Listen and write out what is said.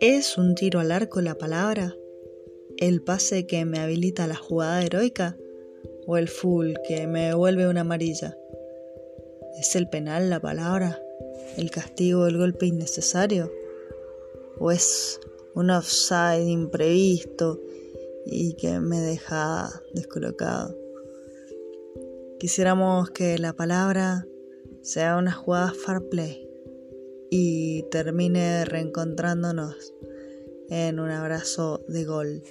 ¿Es un tiro al arco la palabra? ¿El pase que me habilita la jugada heroica? ¿O el full que me devuelve una amarilla? ¿Es el penal la palabra? ¿El castigo el golpe innecesario? ¿O es un offside imprevisto y que me deja descolocado? Quisiéramos que la palabra sea una jugada fair play y termine reencontrándonos en un abrazo de gol.